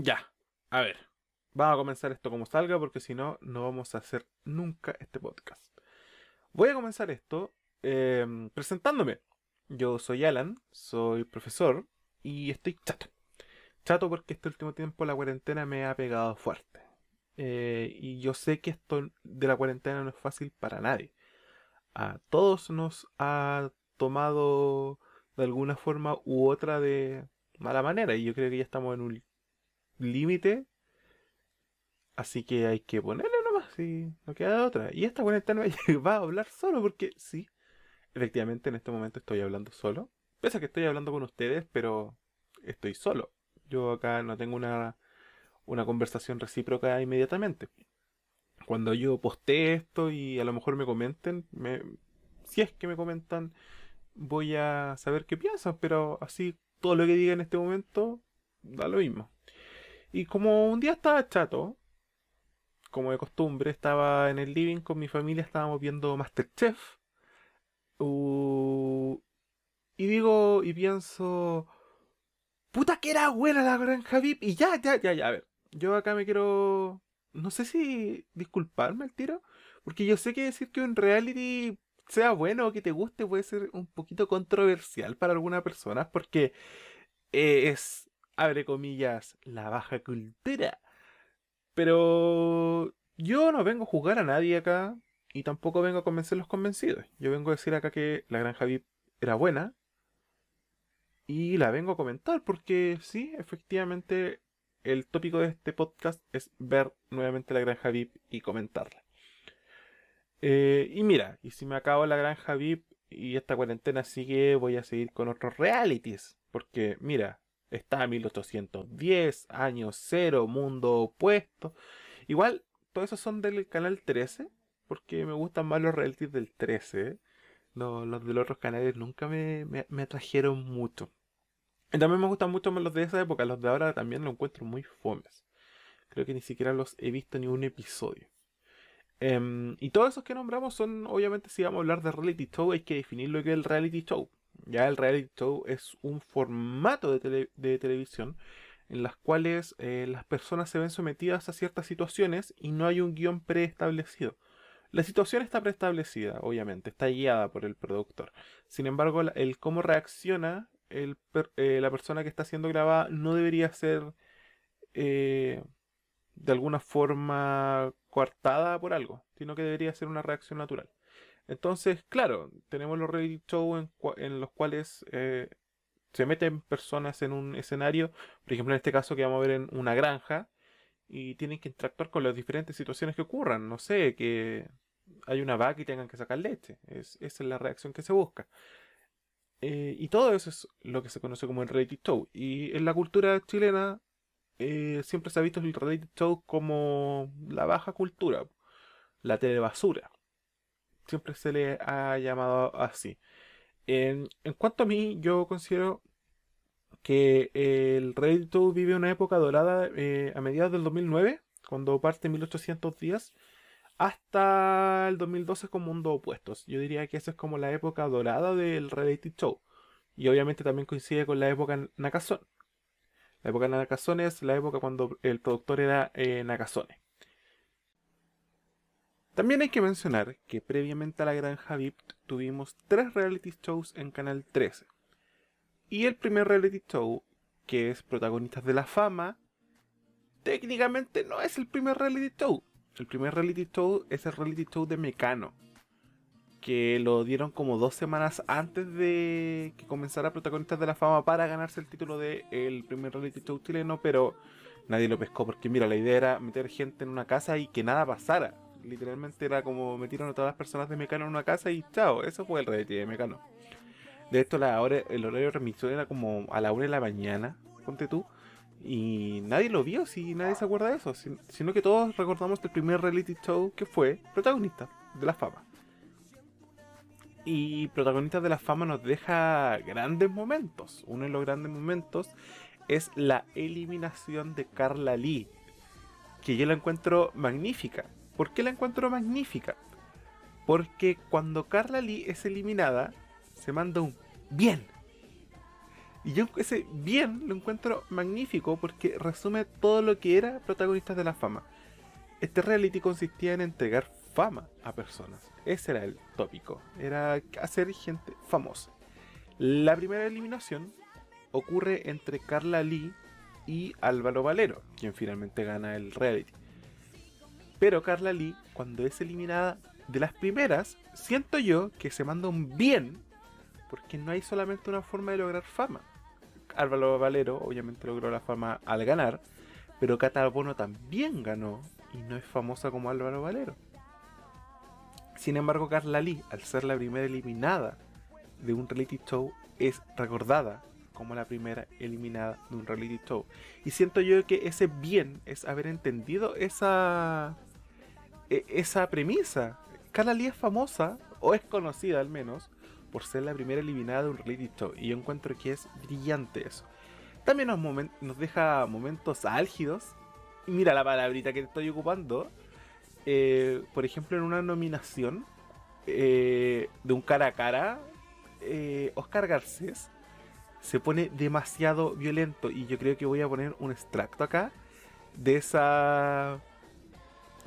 Ya, a ver. Vamos a comenzar esto como salga porque si no, no vamos a hacer nunca este podcast. Voy a comenzar esto em, presentándome. Yo soy Alan, soy profesor y estoy chato. Chato porque este último tiempo la cuarentena me ha pegado fuerte. Eh, y yo sé que esto de la cuarentena no es fácil para nadie. A todos nos ha tomado de alguna forma u otra de mala manera. Y yo creo que ya estamos en un límite. Así que hay que ponerle nomás, y no queda otra. Y esta cuarentena va a hablar solo porque sí, efectivamente en este momento estoy hablando solo. Pese a que estoy hablando con ustedes, pero estoy solo. Yo acá no tengo una, una conversación recíproca inmediatamente. Cuando yo postee esto y a lo mejor me comenten, me, si es que me comentan, voy a saber qué piensan, pero así todo lo que diga en este momento da lo mismo. Y como un día estaba chato, como de costumbre, estaba en el living con mi familia, estábamos viendo Masterchef. Uh, y digo, y pienso, puta que era buena la granja VIP. Y ya, ya, ya, ya, a ver, yo acá me quiero, no sé si disculparme al tiro, porque yo sé que decir que un reality sea bueno o que te guste puede ser un poquito controversial para algunas personas, porque es, abre comillas, la baja cultura. Pero yo no vengo a juzgar a nadie acá y tampoco vengo a convencer los convencidos. Yo vengo a decir acá que la granja VIP era buena y la vengo a comentar porque sí, efectivamente el tópico de este podcast es ver nuevamente la granja VIP y comentarla. Eh, y mira, y si me acabo la granja VIP y esta cuarentena sigue, voy a seguir con otros realities. Porque mira, está 1810, año cero, mundo opuesto. Igual, todos esos son del canal 13, porque me gustan más los realities del 13. No, los de los otros canales nunca me, me, atrajeron mucho. Y también me gustan mucho más los de esa época, los de ahora también lo encuentro muy fomes. Creo que ni siquiera los he visto ni un episodio. Em, y todos esos que nombramos son, obviamente, si vamos a hablar de reality show, hay que definir lo que es el reality show. Ya el reality show es un formato de, televisión en las cuales eh, las personas se ven sometidas a ciertas situaciones y no hay un guion preestablecido. La situación está preestablecida, obviamente, está guiada por el productor. Sin embargo, el cómo reacciona eh, la persona que está siendo grabada no debería ser eh, de alguna forma coartada por algo, sino que debería ser una reacción natural. Entonces, claro, tenemos los reality shows en, los cuales eh, se meten personas en un escenario, por ejemplo en este caso que vamos a ver en una granja, y tienen que interactuar con las diferentes situaciones que ocurran. No sé, que hay una vaca y tengan que sacar leche. Es, esa es la reacción que se busca. Eh, y todo eso es lo que se conoce como el reality show. Y en la cultura chilena eh, siempre se ha visto el reality show como la baja cultura, la telebasura siempre se le ha llamado así. En, cuanto a mí, yo considero que el Reddit vive una época dorada eh, a mediados del 2009, cuando parte 1810, hasta el 2012 con Mundo Opuestos. Yo diría que esa es como la época dorada del reality show. Y obviamente también coincide con la época Nakazone. La época Nakazone es la época cuando el productor era eh, Nakazone. También hay que mencionar que previamente a la Granja VIP tuvimos tres reality shows en Canal 13. Y el primer reality show, que es Protagonistas de la Fama, técnicamente no es el primer reality show. El primer reality show es el reality show de Mecano, que lo dieron como dos semanas antes de que comenzara Protagonistas de la Fama para ganarse el título de el primer reality show chileno, pero nadie lo pescó porque mira, la idea era meter gente en una casa y que nada pasara literalmente era como metieron a todas las personas de Mecano en una casa y chao, eso fue el reality de Mecano. De esto la hora, el horario de era como a la una de la mañana, ponte tú, y nadie lo vio, si nadie se acuerda de eso, sino que todos recordamos el primer reality show que fue protagonista de la fama. Y protagonista de la fama nos deja grandes momentos. Uno de los grandes momentos es la eliminación de Carla Lee, que yo la encuentro magnífica. ¿Por qué la encuentro magnífica? Porque cuando Carla Lee es eliminada, se manda un bien. Y yo ese bien lo encuentro magnífico porque resume todo lo que era protagonistas de la fama. Este reality consistía en entregar fama a personas. Ese era el tópico. Era hacer gente famosa. La primera eliminación ocurre entre Carla Lee y Álvaro Valero, quien finalmente gana el reality. Pero Carla Lee, cuando es eliminada de las primeras, siento yo que se manda un bien, porque no hay solamente una forma de lograr fama. Álvaro Valero obviamente logró la fama al ganar, pero Cata Bono también ganó y no es famosa como Álvaro Valero. Sin embargo, Carla Lee, al ser la primera eliminada de un reality show, es recordada como la primera eliminada de un reality show. Y siento yo que ese bien es haber entendido esa, e, esa premisa. Carla Lee es famosa, o es conocida al menos, por ser la primera eliminada de un reality show. Y yo encuentro que es brillante eso. También nos, deja momentos álgidos. Mira la palabrita que estoy ocupando. Eh, por ejemplo, en una nominación eh, de un cara a cara, eh, Oscar Garcés se pone demasiado violento. Y yo creo que voy a poner un extracto acá de esa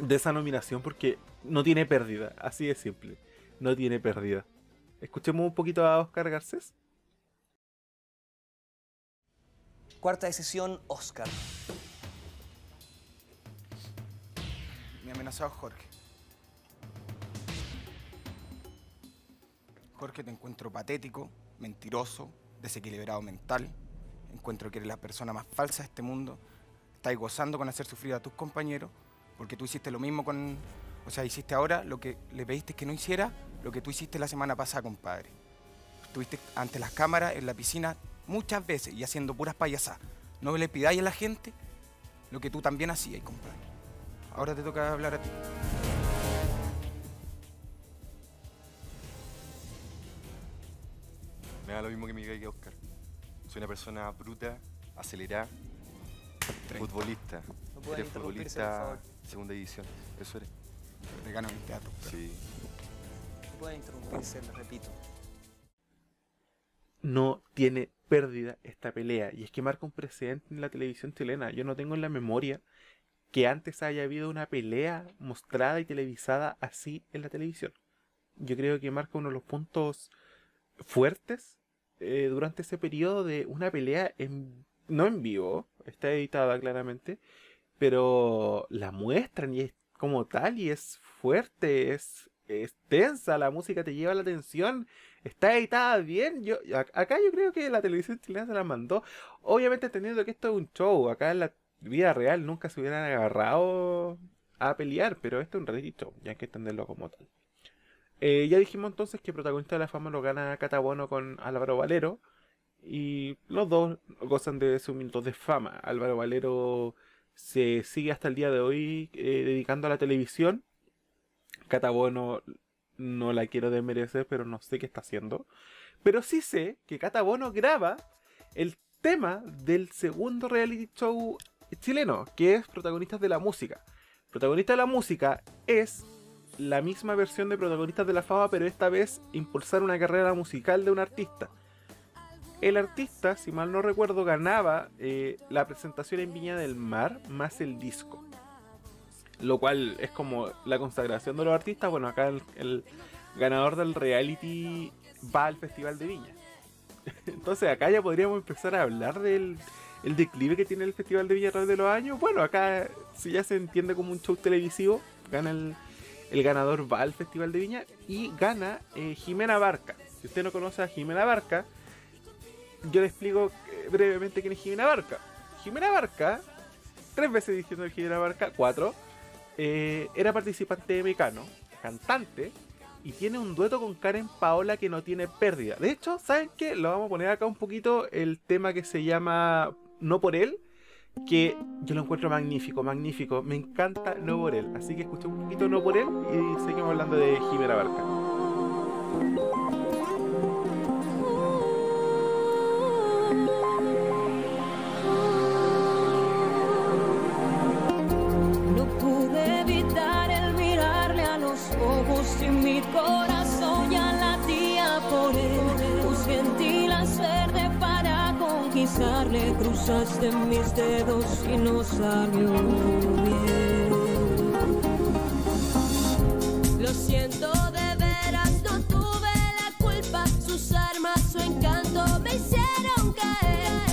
de esa nominación porque no tiene pérdida, así de simple. No tiene pérdida. Escuchemos un poquito a Oscar Garcés. Cuarta decisión, Oscar. Mi amenazado Jorge. Jorge, te encuentro patético, mentiroso, desequilibrado mental. Encuentro que eres la persona más falsa de este mundo. Estás gozando con hacer sufrir a tus compañeros, porque tú hiciste lo mismo con. O sea, hiciste ahora lo que le pediste que no hiciera, lo que tú hiciste la semana pasada, compadre. Estuviste ante las cámaras en la piscina muchas veces y haciendo puras payasas. No le pidáis a la gente lo que tú también hacías, compadre. Ahora te toca hablar a ti. Me da lo mismo que me diga que Oscar. Soy una persona bruta, acelerada, futbolista. No eres interrumpirse, por futbolista favor. Segunda división. Eso eres. Te gano en el teatro. pero- Sí. No puede interrumpirse, le repito. no tiene pérdida esta pelea. Y es que marca un precedente en la televisión chilena. Yo no tengo en la memoria que antes haya habido una pelea mostrada y televisada así en la televisión. Yo creo que marca uno de los puntos fuertes eh, durante ese periodo de una pelea en, no en vivo, está editada claramente, pero la muestran y es como tal y es fuerte, es, es tensa, la música te lleva la atención, está editada bien. Yo, ac- acá yo creo que la televisión chilena se la mandó, obviamente entendiendo que esto es un show, acá en la vida real nunca se hubieran agarrado a pelear, pero esto es un reality ya hay que entenderlo como tal. Eh, ya dijimos entonces que protagonista de la fama lo gana Catabono con Álvaro Valero. Y los dos gozan de sus minutos de fama. Álvaro Valero se sigue hasta el día de hoy eh, dedicando a la televisión. Catabono no la quiero desmerecer, pero no sé qué está haciendo. Pero sí sé que Catabono graba el tema del segundo reality show chileno, que es Protagonistas de la Música. Protagonista de la Música es la misma versión de Protagonistas de la Fama, pero esta vez impulsar una carrera musical de un artista. El artista, si mal no recuerdo, ganaba eh, la presentación en Viña del Mar más el disco. Lo cual es como la consagración de los artistas. Bueno, acá el, el ganador del reality va al Festival de Viña. Entonces acá ya podríamos empezar a hablar del el declive que tiene el Festival de Viña a través de los años. Bueno, acá si ya se entiende como un show televisivo, gana el, el ganador va al Festival de Viña y gana eh, Jimena Barca. Si usted no conoce a Jimena Barca, yo le explico eh, brevemente quién es Jimena Barca. Jimena Barca, tres veces diciendo Jimena Barca, cuatro, eh, era participante de Mecano, cantante, y tiene un dueto con Karen Paola que no tiene pérdida. De hecho, ¿saben qué? Lo vamos a poner acá un poquito el tema que se llama No por él, que yo lo encuentro magnífico, magnífico. Me encanta No por él. Así que escuché un poquito No por él y seguimos hablando de Jimena Barca. Los ojos y mi corazón ya latía por él. Busqué en ti las verde para besarle, cruzaste mis dedos y no salió bien. Lo siento de veras, no tuve la culpa. Sus armas, su encanto me hicieron caer.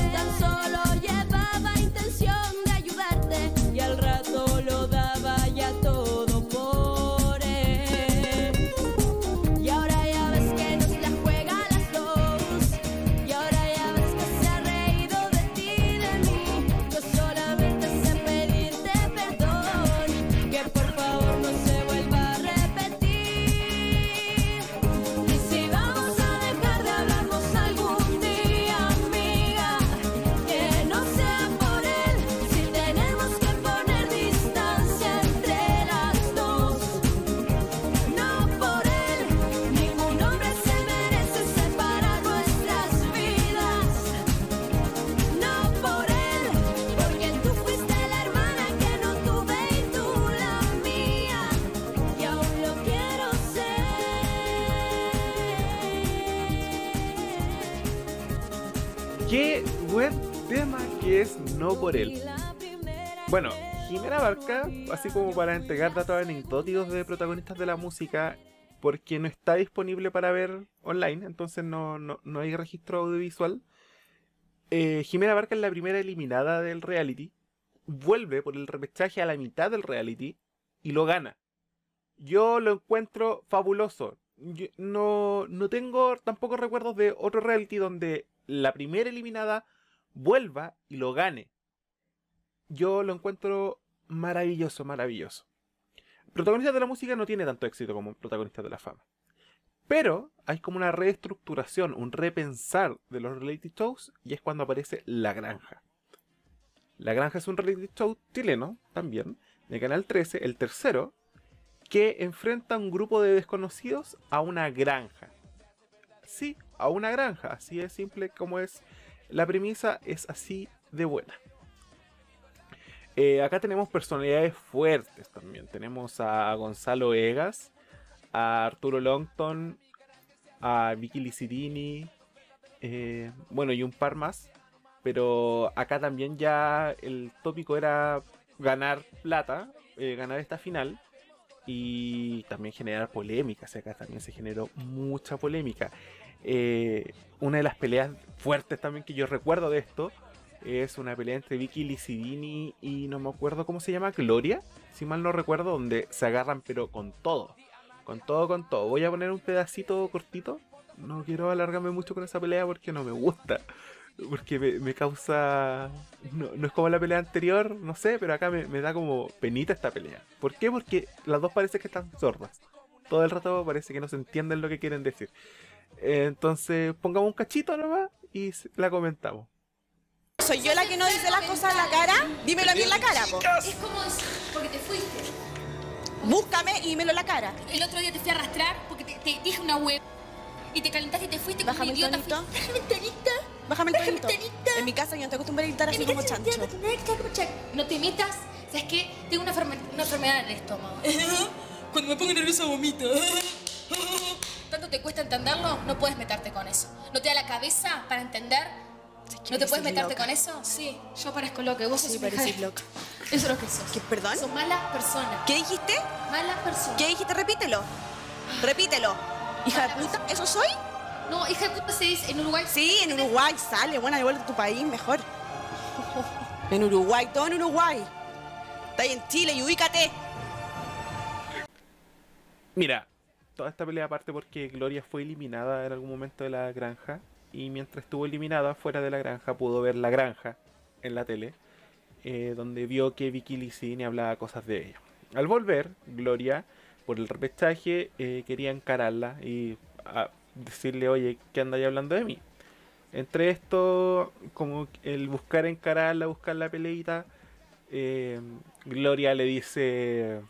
Es No por él. Bueno, Jimena Barca, así como para entregar datos anecdóticos de protagonistas de la música, porque no está disponible para ver online, entonces no, no, no hay registro audiovisual. Eh, Jimena Barca es la primera eliminada del reality, vuelve por el repechaje a la mitad del reality y lo gana. Yo lo encuentro fabuloso. No, no tengo tampoco recuerdos de otro reality donde la primera eliminada vuelva y lo gane. Yo lo encuentro maravilloso, maravilloso. Protagonistas de la música no tiene tanto éxito como protagonistas de la fama. Pero hay como una reestructuración, un repensar de los reality shows y es cuando aparece La Granja. La Granja es un reality show chileno también, de Canal 13, el tercero, que enfrenta a un grupo de desconocidos a una granja. Sí, a una granja, así de simple como es. La premisa es así de buena. Eh, acá tenemos personalidades fuertes también. Tenemos a Gonzalo Egas, a Arturo Longton, a Vicky Licirini, eh, bueno, y un par más. Pero acá también ya el tópico era ganar plata, eh, ganar esta final y también generar polémicas. Acá también se generó mucha polémica. Eh, una de las peleas fuertes también que yo recuerdo de esto es una pelea entre Vicky Licidini y no me acuerdo cómo se llama, Gloria, si mal no recuerdo, donde se agarran pero con todo. Con todo, con todo. Voy a poner un pedacito cortito. No quiero alargarme mucho con esa pelea porque no me gusta. Porque me, me causa... No, no es como la pelea anterior, no sé, pero acá me, me da como penita esta pelea. ¿Por qué? Porque las dos parece que están sordas. Todo el rato parece que no se entienden lo que quieren decir. Entonces, pongamos un cachito nomás y la comentamos. ¿Soy yo la que no dice las cosas en la cara? Dímelo a mí en la cara, po. Es como decir, porque te fuiste. Búscame y dímelo en la cara. El otro día te fui a arrastrar porque te, te dije una web y te calentaste y te fuiste como Bájame un idiota. Bájame el tonito. Bájame el Bájame tonito. En mi casa yo no te acostumbré a gritar así como chancho. No te metas. ¿Sabes qué? Tengo una, una enfermedad en el estómago. Cuando me pongo nerviosa vomito. ¿Tanto te cuesta entenderlo? No puedes meterte con eso. ¿No te da la cabeza para entender? ¿No te puedes meterte con eso? Sí, yo parezco loca. Vos Sí, loca. Eso es lo que sos. ¿Qué, perdón? Sos mala persona. ¿Qué dijiste? Mala persona. ¿Qué dijiste? Repítelo. Repítelo. ¿Hija de puta? ¿Eso soy? No, hija de puta se dice en Uruguay. Sí, en Uruguay sale. Buena, devuelve a tu país mejor. En Uruguay, todo en Uruguay. Está ahí en Chile y ubícate. Mira, toda esta pelea aparte porque Gloria fue eliminada en algún momento de la granja y mientras estuvo eliminada fuera de la granja pudo ver la granja en la tele eh, donde vio que Vicky Licini hablaba cosas de ella. Al volver, Gloria, por el repechaje, eh, quería encararla y a decirle, oye, ¿qué andáis hablando de mí? Entre esto, como el buscar encararla, buscar la peleita, eh, Gloria le dice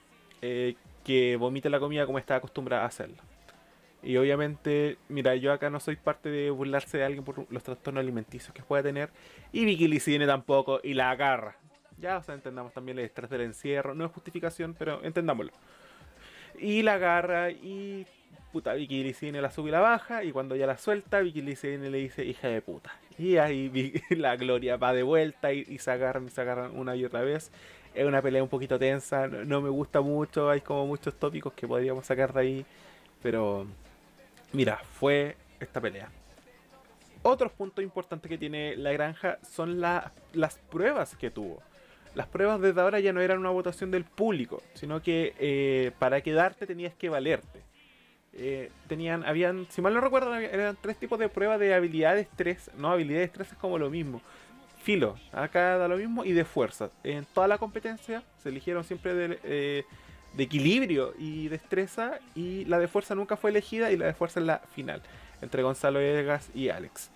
eh, que vomite la comida como está acostumbrada a hacerlo. Y obviamente, mira, yo acá no soy parte de burlarse de alguien por los trastornos alimenticios que pueda tener. Y Vicky Licine tampoco, y la agarra. Ya, o sea, entendamos también el estrés del encierro. No es justificación, pero entendámoslo. Y la agarra y puta, Vicky Licine la sube y la baja, y cuando ya la suelta, Vicky Licine le dice, hija de puta. Y ahí la Gloria va de vuelta y, y se agarran y se agarran una y otra vez. Es una pelea un poquito tensa, no, no me gusta mucho, hay como muchos tópicos que podríamos sacar de ahí, pero mira, fue esta pelea. Otros puntos importantes que tiene la granja son la- las pruebas que tuvo. Las pruebas desde ahora ya no eran una votación del público, sino que eh, para quedarte tenías que valerte. Eh, tenían, habían, si mal no recuerdo, eran tres tipos de pruebas de habilidades, tres, no, habilidades tres es como lo mismo. Filo, acá da lo mismo, y de fuerza. En toda la competencia se eligieron siempre de, eh, equilibrio y destreza, y la de fuerza nunca fue elegida, y la de fuerza es la final, entre Gonzalo Vegas y Alex.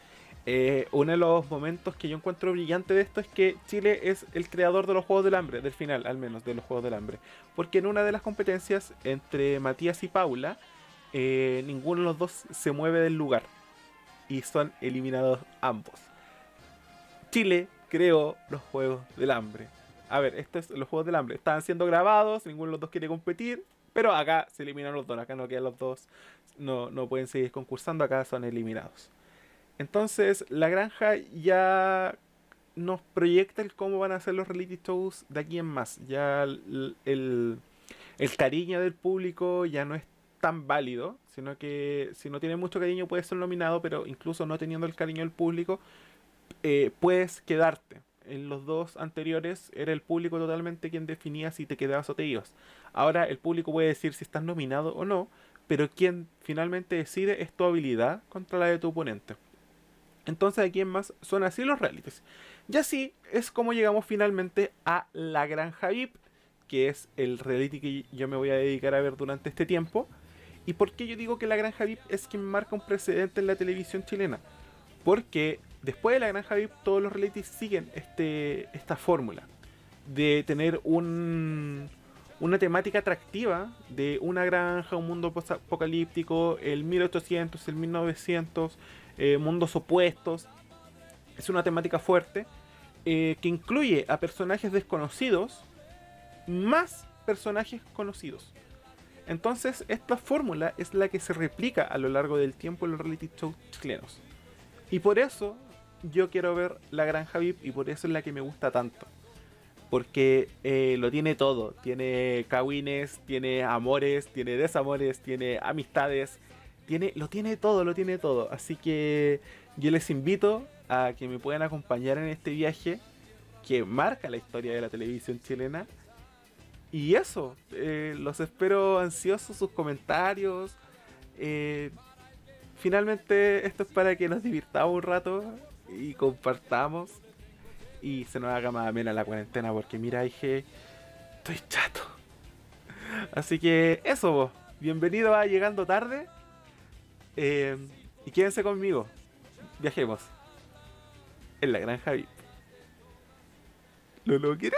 Eh, uno de los momentos que yo encuentro brillante de esto es que Chile es el creador de los Juegos del Hambre, del final al menos, de los Juegos del Hambre. Porque en una de las competencias entre Matías y Paula, eh, ninguno de los dos se mueve del lugar. Y son eliminados ambos. Chile creó los Juegos del Hambre. A ver, esto es los Juegos del Hambre. Estaban siendo grabados, ninguno de los dos quiere competir. Pero acá se eliminan los dos, acá no quedan los dos. No, no pueden seguir concursando, acá son eliminados. Entonces, la granja ya nos proyecta el cómo van a ser los reality shows de aquí en más. Ya el, el- el cariño del público ya no es tan válido, sino que si no tiene mucho cariño puedes ser nominado, pero incluso no teniendo el cariño del público, eh, puedes quedarte. En los dos anteriores era el público totalmente quien definía si te quedabas o te ibas. Ahora el público puede decir si estás nominado o no, pero quien finalmente decide es tu habilidad contra la de tu oponente. Entonces aquí en más son así los realities. Y así es como llegamos finalmente a La Granja VIP, que es el reality que yo me voy a dedicar a ver durante este tiempo. ¿Y por qué yo digo que La Granja VIP es quien marca un precedente en la televisión chilena? Porque después de La Granja VIP todos los realities siguen este, esta fórmula de tener un, una temática atractiva de una granja, un mundo apocalíptico, el 1800, el 1900, eh, mundos opuestos. Es una temática fuerte eh, que incluye a personajes desconocidos más personajes conocidos. Entonces, esta fórmula es la que se replica a lo largo del tiempo en los reality shows chilenos. Y por eso yo quiero ver La Granja VIP y por eso es la que me gusta tanto. Porque eh, lo tiene todo. Tiene cagüines, tiene amores, tiene desamores, tiene amistades. Tiene, lo tiene todo, lo tiene todo. Así que yo les invito a que me puedan acompañar en este viaje que marca la historia de la televisión chilena. Y eso, eh, los espero ansiosos sus comentarios. Eh, finalmente esto es para que nos divirtamos un rato y compartamos y se nos haga más amena la cuarentena porque mira, dije, estoy chato. Así que eso, vos. bienvenido a Llegando Tarde eh, y quédense conmigo. Viajemos en la granja VIP. ¿Lo logré?